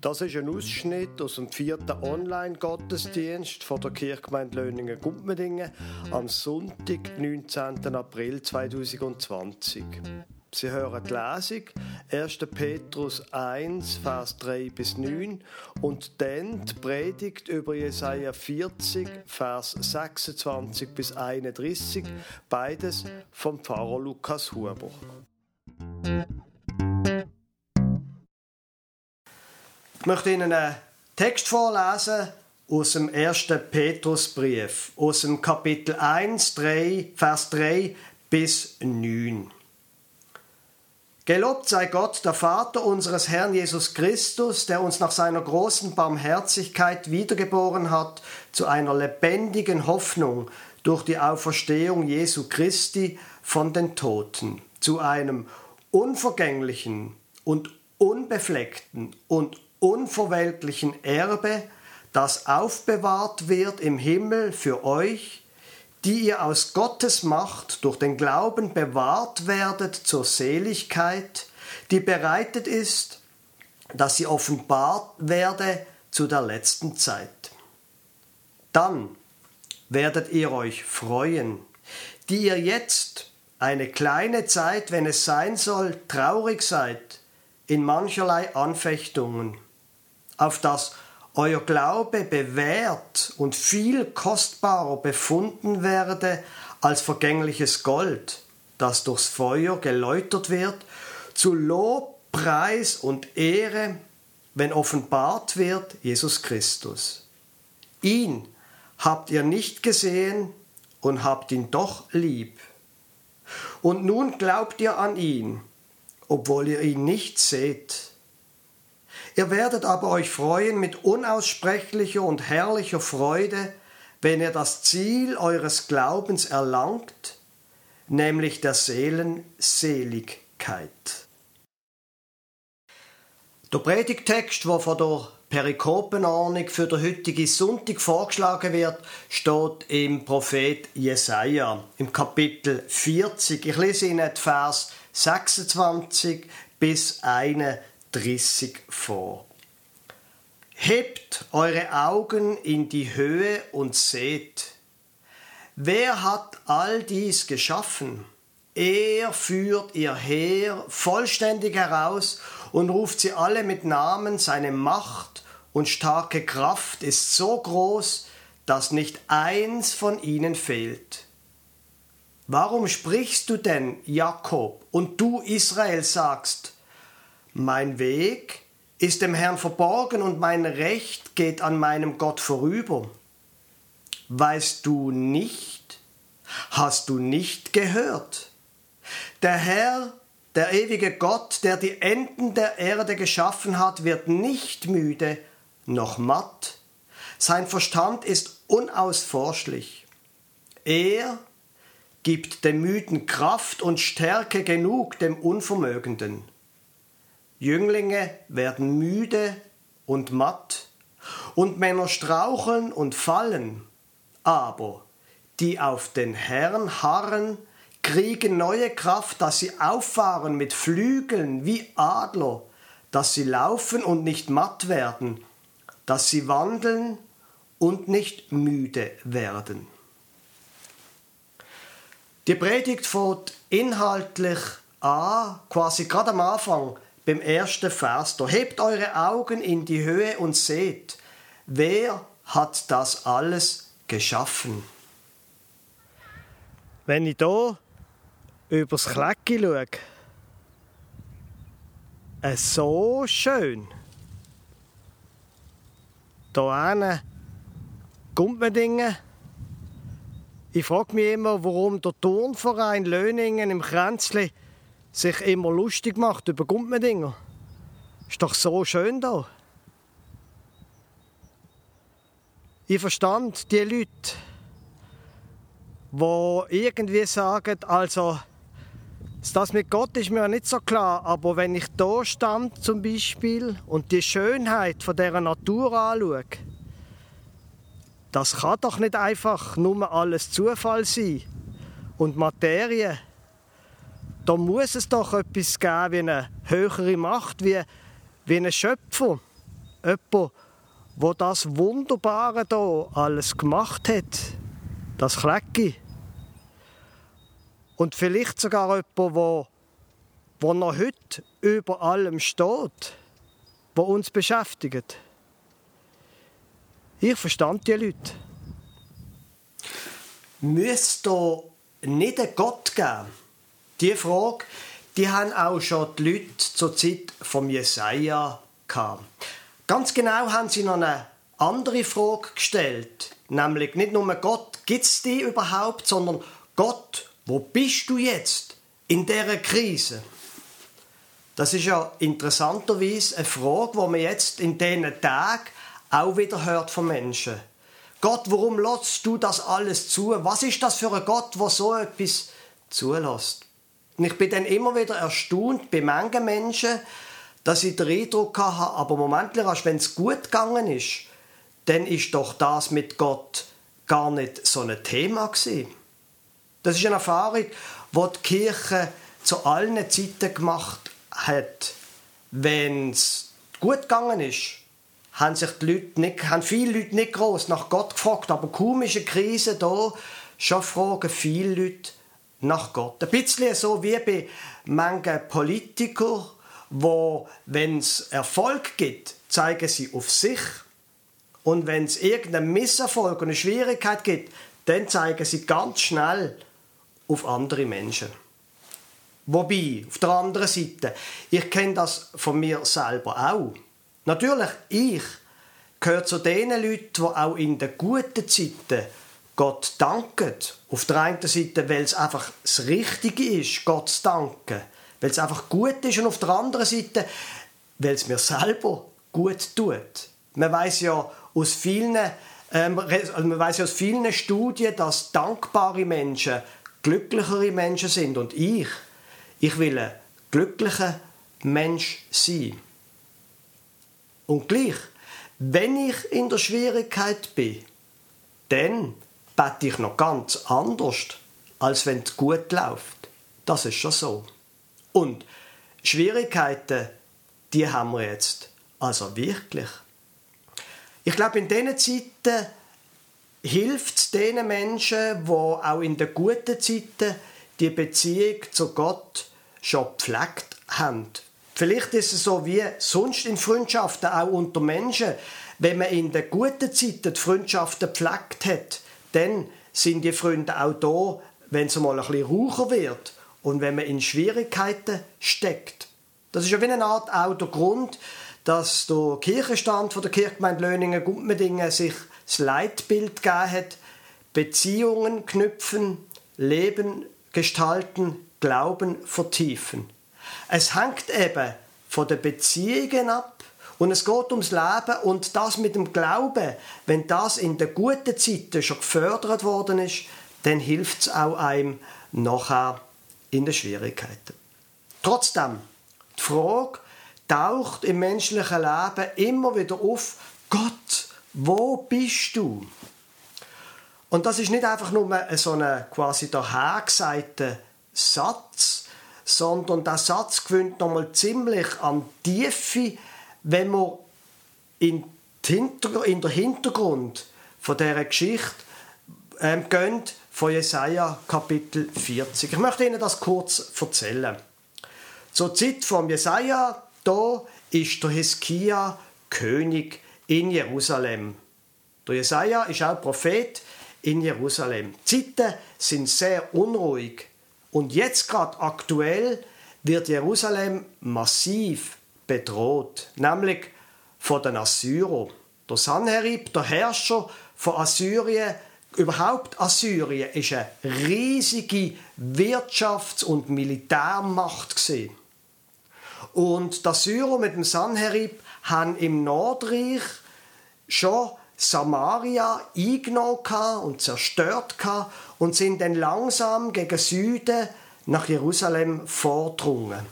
Das ist ein Ausschnitt aus dem vierten Online-Gottesdienst von der Kirchgemeinde Löningen-Gumpmedingen am Sonntag, 19. April 2020. Sie hören die Lesung 1. Petrus 1, Vers 3 bis 9 und dann die Predigt über Jesaja 40, Vers 26 bis 31, beides vom Pfarrer Lukas Huber. Möchte Ihnen einen Text vorlesen aus dem 1. Petrusbrief, aus dem Kapitel 1, 3, Vers 3 bis 9. Gelobt sei Gott, der Vater unseres Herrn Jesus Christus, der uns nach seiner großen Barmherzigkeit wiedergeboren hat zu einer lebendigen Hoffnung durch die Auferstehung Jesu Christi von den Toten, zu einem unvergänglichen und unbefleckten und unverweltlichen Erbe, das aufbewahrt wird im Himmel für euch, die ihr aus Gottes Macht durch den Glauben bewahrt werdet zur Seligkeit, die bereitet ist, dass sie offenbart werde zu der letzten Zeit. Dann werdet ihr euch freuen, die ihr jetzt eine kleine Zeit, wenn es sein soll, traurig seid in mancherlei Anfechtungen auf das euer Glaube bewährt und viel kostbarer befunden werde als vergängliches Gold, das durchs Feuer geläutert wird, zu Lob, Preis und Ehre, wenn offenbart wird Jesus Christus. Ihn habt ihr nicht gesehen und habt ihn doch lieb. Und nun glaubt ihr an ihn, obwohl ihr ihn nicht seht. Ihr werdet aber euch freuen mit unaussprechlicher und herrlicher Freude, wenn ihr das Ziel eures Glaubens erlangt, nämlich der Seelenseligkeit. Der Predigtext, der von der Perikopenordnung für den heutigen Sonntag vorgeschlagen wird, steht im Prophet Jesaja im Kapitel 40. Ich lese Ihnen Vers 26 bis 31. 30 vor. Hebt eure Augen in die Höhe und seht, wer hat all dies geschaffen? Er führt ihr Heer vollständig heraus und ruft sie alle mit Namen, seine Macht und starke Kraft ist so groß, dass nicht eins von ihnen fehlt. Warum sprichst du denn, Jakob, und du, Israel, sagst, mein Weg ist dem Herrn verborgen und mein Recht geht an meinem Gott vorüber. Weißt du nicht? Hast du nicht gehört? Der Herr, der ewige Gott, der die Enden der Erde geschaffen hat, wird nicht müde noch matt. Sein Verstand ist unausforschlich. Er gibt dem Müden Kraft und Stärke genug dem Unvermögenden. Jünglinge werden müde und matt, und Männer straucheln und fallen, aber die auf den Herrn harren, kriegen neue Kraft, dass sie auffahren mit Flügeln wie Adler, dass sie laufen und nicht matt werden, dass sie wandeln und nicht müde werden. Die Predigt fängt inhaltlich an, quasi gerade am Anfang, beim ersten Vers. Da hebt eure Augen in die Höhe und seht, wer hat das alles geschaffen? Wenn ich hier übers Klecki schaue, es so schön. Hier hinten Gumpmendingen. Ich frage mich immer, warum der Turnverein Löningen im Kränzli sich immer lustig macht über Gumpmedinger. Ist doch so schön da. Ich verstand die Leute, die irgendwie sagen, also das mit Gott ist mir nicht so klar, aber wenn ich da stand zum Beispiel und die Schönheit von der Natur anschaue, das kann doch nicht einfach nur alles Zufall sein und Materie da muss es doch etwas geben wie eine höhere Macht, wie, wie ein Schöpfer. jemand, wo das Wunderbare da alles gemacht hat, das Klecki. Und vielleicht sogar jemand, wo, wo noch heute über allem steht, wo uns beschäftigt. Ich verstand die Leute. Müsste nicht einen Gott geben? Diese Frage, die haben auch schon die Leute zur Zeit von Jesaja gehabt. Ganz genau haben sie noch eine andere Frage gestellt. Nämlich nicht nur Gott, gibt es die überhaupt, sondern Gott, wo bist du jetzt in dieser Krise? Das ist ja interessanterweise eine Frage, die man jetzt in diesen Tagen auch wieder hört von Menschen. Gott, warum lässt du das alles zu? Was ist das für ein Gott, der so etwas zulässt? Und ich bin dann immer wieder erstaunt bei manchen Menschen, dass ich den Eindruck habe, aber Moment, wenn es gut gegangen ist, dann ist doch das mit Gott gar nicht so ein Thema gewesen. Das ist eine Erfahrung, die die Kirche zu allen Zeiten gemacht hat. Wenn es gut gegangen ist, haben sich die Leute nicht, haben viele Leute nicht groß nach Gott gefragt, aber kaum ist eine Krise da, schon fragen viele Leute nach Gott. Ein bisschen so wie bei manchen Politikern, wo, wenn es Erfolg gibt, zeigen sie auf sich und wenn es irgendeinen Misserfolg und eine Schwierigkeit gibt, dann zeigen sie ganz schnell auf andere Menschen. Wobei, auf der anderen Seite, ich kenne das von mir selber auch. Natürlich, ich gehöre zu den Leuten, die auch in den guten Zeiten Gott danken. Auf der einen Seite, weil es einfach das Richtige ist, Gott zu danken. Weil es einfach gut ist. Und auf der anderen Seite, weil es mir selber gut tut. Man weiß ja aus vielen, ähm, also man weiß ja aus vielen Studien, dass dankbare Menschen glücklichere Menschen sind. Und ich, ich will ein glücklicher Mensch sein. Und gleich, wenn ich in der Schwierigkeit bin, dann bete ich noch ganz anders, als wenn es gut läuft. Das ist schon so. Und Schwierigkeiten, die haben wir jetzt. Also wirklich. Ich glaube, in diesen Zeiten hilft es den Menschen, die auch in den guten Zeiten die Beziehung zu Gott schon gepflegt haben. Vielleicht ist es so wie sonst in Freundschaften, auch unter Menschen. Wenn man in den guten Zeiten die Freundschaften gepflegt hat, dann sind die Freunde auch da, wenn es mal ein bisschen raucher wird und wenn man in Schwierigkeiten steckt. Das ist ja wie eine Art auch der Grund, dass der Kirchenstand von der Kirchgemeinde Löningen Gumpmedingen sich das Leitbild gegeben hat, Beziehungen knüpfen, Leben gestalten, Glauben vertiefen. Es hängt eben von den Beziehungen ab und es geht ums Leben und das mit dem Glauben, wenn das in den guten Zeiten schon gefördert worden ist, dann hilft es auch einem nachher in den Schwierigkeiten. Trotzdem, die Frage, taucht im menschlichen Leben immer wieder auf, Gott, wo bist du? Und das ist nicht einfach nur so ein quasi dahergesagter Satz, sondern der Satz gewinnt nochmal ziemlich an Tiefe, wenn man in, in der Hintergrund von dieser Geschichte ähm, gehen, von Jesaja Kapitel 40. Ich möchte Ihnen das kurz erzählen. Zur Zeit von Jesaja da ist der Hiskia König in Jerusalem. Der Jesaja ist auch Prophet in Jerusalem. Die Zeiten sind sehr unruhig. Und jetzt gerade aktuell wird Jerusalem massiv bedroht, nämlich von den Assyrern. Der Sanherib, der Herrscher von Assyrien, überhaupt Assyrien, ist eine riesige Wirtschafts- und Militärmacht gesehen. Und die Syrer mit dem Sanherib haben im Nordreich schon Samaria eingenommen und zerstört und sind dann langsam gegen Süden nach Jerusalem vordrungen.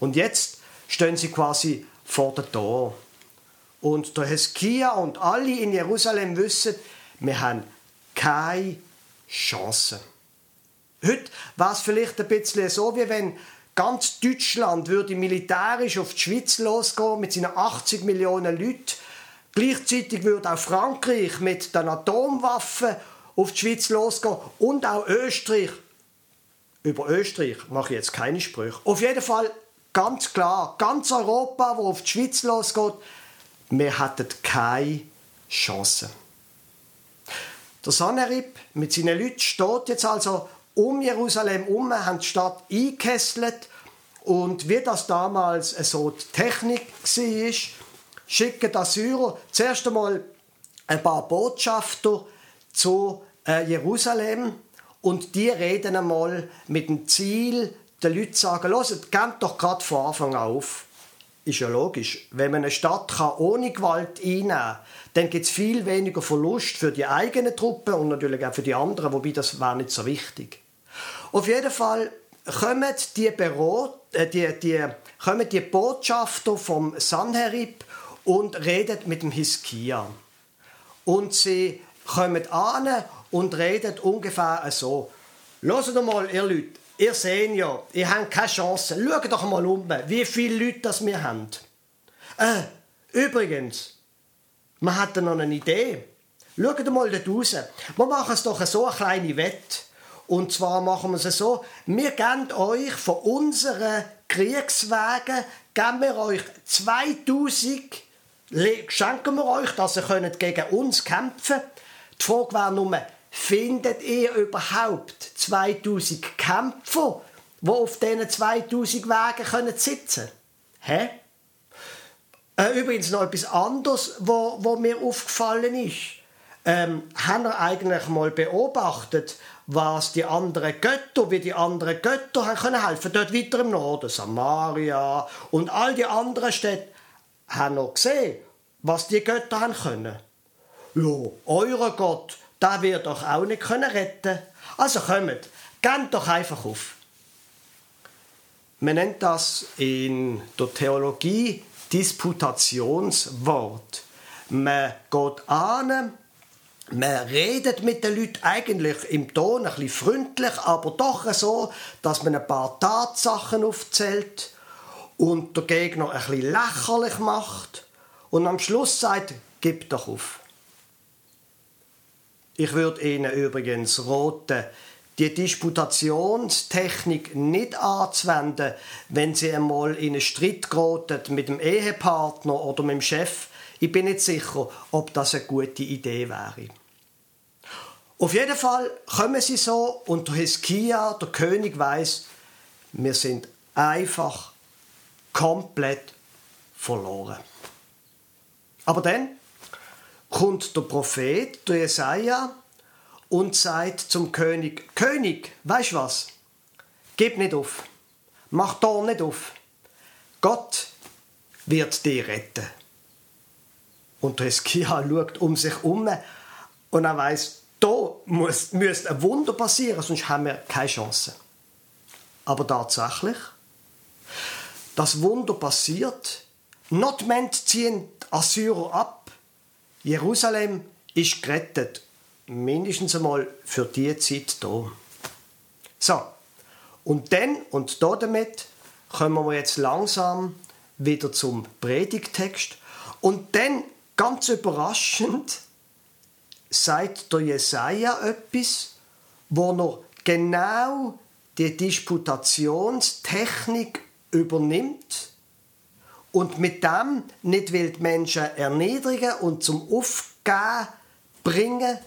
Und jetzt stehen sie quasi vor der Tor. Und der Heskia und alle in Jerusalem wissen, wir haben keine Chance. Heute war es vielleicht ein bisschen so, wie wenn ganz Deutschland würde militärisch auf die Schweiz losgehen mit seinen 80 Millionen Leuten. Gleichzeitig würde auch Frankreich mit den Atomwaffen auf die Schweiz losgehen und auch Österreich. Über Österreich mache ich jetzt keine Sprüche. Auf jeden Fall ganz klar, ganz Europa, wo auf die Schweiz losgeht, wir hätten keine Chance. Der Sanherib mit seinen Leuten steht jetzt also um Jerusalem herum, haben die Stadt eingekesselt. Und wie das damals so die Technik war, schicken die Assyrer zuerst einmal ein paar Botschafter zu äh, Jerusalem. Und die reden einmal mit dem Ziel, den Leuten sagen, hört, geht doch gerade von Anfang auf. Ist ja logisch. Wenn man eine Stadt kann ohne Gewalt einnehmen kann, dann gibt es viel weniger Verlust für die eigenen Truppen und natürlich auch für die anderen, wobei das war nicht so wichtig. Auf jeden Fall kommen die, Büro, äh, die, die, kommen die Botschafter vom Sanherib und reden mit dem Hiskia. Und sie kommen an und reden ungefähr so. Hört mal, ihr Leute, ihr seht ja, ihr habt keine Chance. Schaut doch mal um, wie viele Leute das wir haben. Äh, übrigens, man hat noch eine Idee. Schaut mal dort raus. Wir machen es doch so eine kleine Wette. Und zwar machen wir es so, wir geben euch von unseren Kriegswagen, geben wir euch 2000, schenken wir euch, dass ihr gegen uns kämpfen könnt. Die Frage wäre nur, findet ihr überhaupt 2000 Kämpfer, die auf diesen 2000 Wagen können sitzen können? Äh, übrigens noch etwas anderes, wo, wo mir aufgefallen ist. Ähm, haben wir eigentlich mal beobachtet, was die anderen Götter, wie die anderen Götter haben können helfen. Dort weiter im Norden, Samaria und all die anderen Städte, haben noch gesehen, was die Götter haben können. Ja, euer Gott, der wird doch auch nicht können retten. Also kommt, geht doch einfach auf. Man nennt das in der Theologie Disputationswort. Man geht an, man redet mit den Leuten eigentlich im Ton ein bisschen freundlich, aber doch so, dass man ein paar Tatsachen aufzählt und der Gegner ein bisschen lächerlich macht und am Schluss sagt, gib doch auf. Ich würde Ihnen übrigens raten, die Disputationstechnik nicht anzuwenden, wenn Sie einmal in einen Streit geraten mit dem Ehepartner oder mit dem Chef. Ich bin nicht sicher, ob das eine gute Idee wäre. Auf jeden Fall kommen sie so und der Hiskia, der König, weiß, wir sind einfach komplett verloren. Aber dann kommt der Prophet, der Jesaja, und sagt zum König: König, weißt was? Gib nicht auf. Mach da nicht auf. Gott wird dich retten. Und der Hiskia schaut um sich herum und er weiß, da muss, müsste ein Wunder passieren, sonst haben wir keine Chance. Aber tatsächlich, das Wunder passiert. Notment ziehen die Assyrer ab. Jerusalem ist gerettet. Mindestens einmal für die Zeit da. So, und dann und damit kommen wir jetzt langsam wieder zum Predigtext. Und dann, ganz überraschend, sagt der Jesaja etwas, wo er genau die Disputationstechnik übernimmt und mit dem nicht will die Menschen erniedrigen und zum Aufgeben bringen,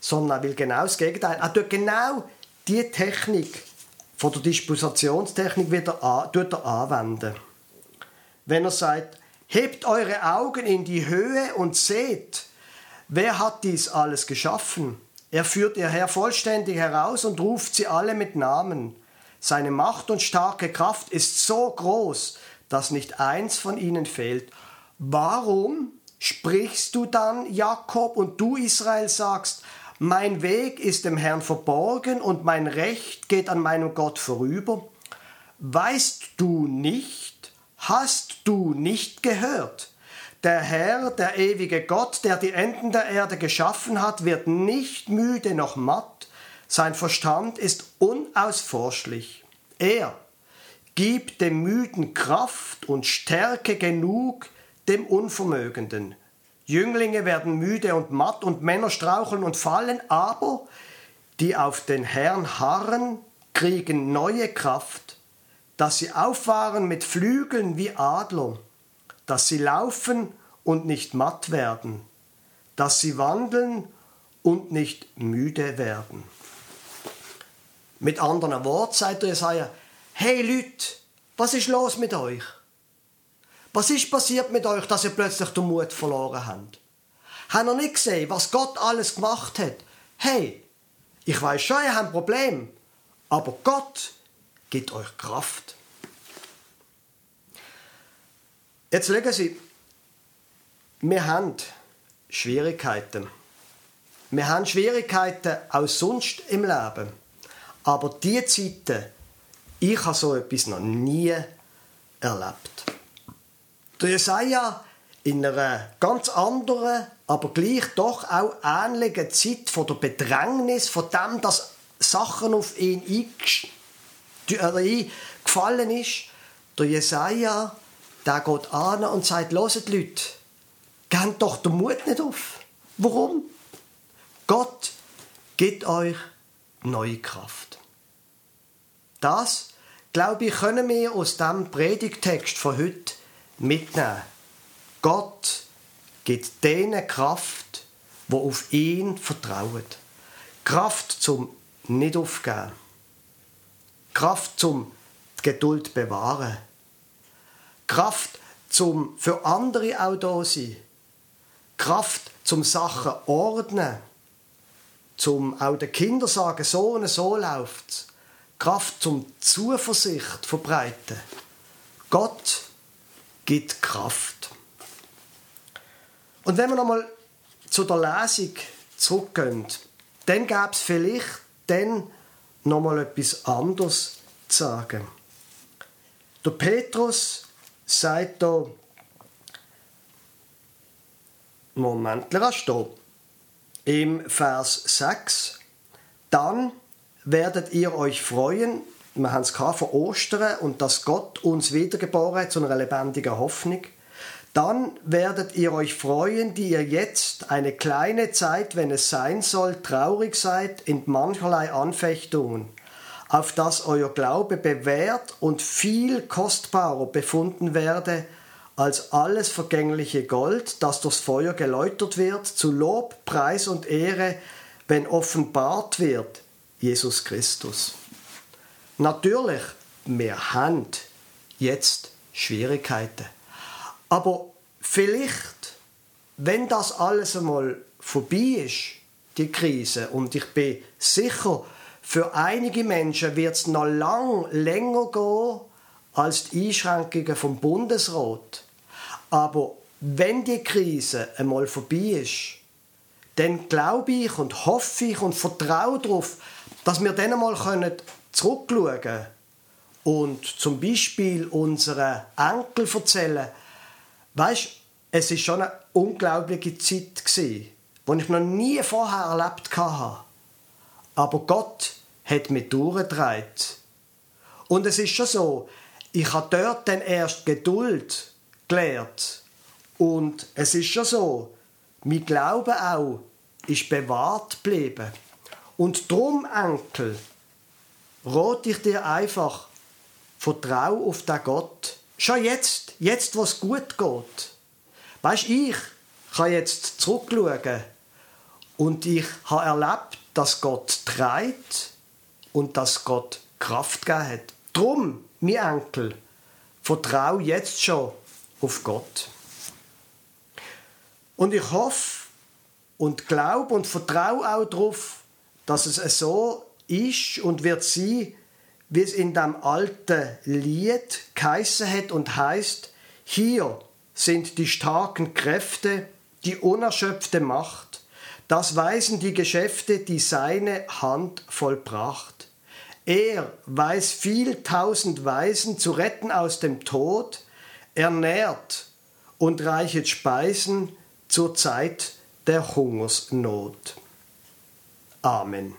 sondern will genau das Gegenteil. Er tut genau die Technik von der Disputationstechnik wieder an, tut er anwenden. Wenn er sagt, hebt eure Augen in die Höhe und seht, Wer hat dies alles geschaffen? Er führt ihr Herr vollständig heraus und ruft sie alle mit Namen. Seine Macht und starke Kraft ist so groß, dass nicht eins von ihnen fehlt. Warum sprichst du dann, Jakob, und du, Israel, sagst, mein Weg ist dem Herrn verborgen und mein Recht geht an meinem Gott vorüber? Weißt du nicht? Hast du nicht gehört? Der Herr, der ewige Gott, der die Enden der Erde geschaffen hat, wird nicht müde noch matt. Sein Verstand ist unausforschlich. Er Gib dem Müden Kraft und Stärke genug dem Unvermögenden. Jünglinge werden müde und matt und Männer straucheln und fallen, aber die auf den Herrn harren, kriegen neue Kraft, dass sie auffahren mit Flügeln wie Adler, dass sie laufen und nicht matt werden, dass sie wandeln und nicht müde werden. Mit anderen Worten sagt Jesaja, hey Leute, was ist los mit euch? Was ist passiert mit euch, dass ihr plötzlich den Mut verloren habt? Habt ihr nicht gesehen, was Gott alles gemacht hat? Hey, ich weiß schon, ihr habt ein Problem, aber Gott gibt euch Kraft. Jetzt legen Sie, wir haben Schwierigkeiten. Wir haben Schwierigkeiten auch sonst im Leben. Aber diese Zeiten, ich habe so etwas noch nie erlebt. Der Jesaja in einer ganz anderen, aber gleich doch auch ähnlichen Zeit von der Bedrängnis, von dem, dass Sachen auf ihn eingefallen ist. Der Jesaja, der geht an und sagt, loset Leute, gebt doch den Mut nicht auf. Warum? Gott gibt euch neue Kraft. Das, glaube ich, können wir aus dem Predigtext von heute mitnehmen. Gott gibt denen Kraft, wo auf ihn vertrauen. Kraft zum nicht aufgeben. Kraft zum Geduld bewahren. Kraft zum für andere auch da sein. Kraft zum Sachen ordnen. Zum auch den Kindern sagen, so und so läuft's. Kraft zum Zuversicht verbreiten. Gott gibt Kraft. Und wenn wir nochmal zu der Lesung zurückgehen, dann gäbe es vielleicht dann nochmal etwas anderes zu sagen. Der Petrus sagt da, Moment, stehen. Im Vers 6, dann werdet ihr euch freuen, wir haben es vor Ostern und dass Gott uns wiedergeboren hat zu einer lebendigen Hoffnung. Dann werdet ihr euch freuen, die ihr jetzt eine kleine Zeit, wenn es sein soll, traurig seid in mancherlei Anfechtungen, auf dass euer Glaube bewährt und viel kostbarer befunden werde als alles vergängliche Gold, das durchs Feuer geläutert wird, zu Lob, Preis und Ehre, wenn offenbart wird Jesus Christus. Natürlich, wir haben jetzt Schwierigkeiten. Aber vielleicht, wenn das alles einmal vorbei ist, die Krise, und ich bin sicher, für einige Menschen wird es noch lang länger gehen als die Einschränkungen vom Bundesrat. Aber wenn die Krise einmal vorbei ist, dann glaube ich und hoffe ich und vertraue darauf, dass wir dann einmal zurückschauen können und zum Beispiel unseren Enkel erzählen, weißt, es ist schon eine unglaubliche Zeit die ich noch nie vorher erlebt habe. Aber Gott hat mich durchgetragen. Und es ist schon so, ich habe dort dann erst Geduld gelernt. Und es ist schon so, mein Glaube auch ist bewahrt geblieben. Und drum, Enkel, rate ich dir einfach, vertrau auf den Gott. Schon jetzt, jetzt, wo es gut geht. Weißt ich kann jetzt zurückschauen und ich habe erlebt, dass Gott treibt und dass Gott Kraft gegeben hat. Drum, mein Enkel, vertrau jetzt schon auf Gott. Und ich hoffe und glaube und vertraue auch darauf, dass es so ist und wird sein, wie es in dem alten Lied geheißen hat und heißt: Hier sind die starken Kräfte, die unerschöpfte Macht, das weisen die Geschäfte, die seine Hand vollbracht. Er weiß viel tausend Weisen zu retten aus dem Tod, ernährt und reichet Speisen zur Zeit der Hungersnot. Amen.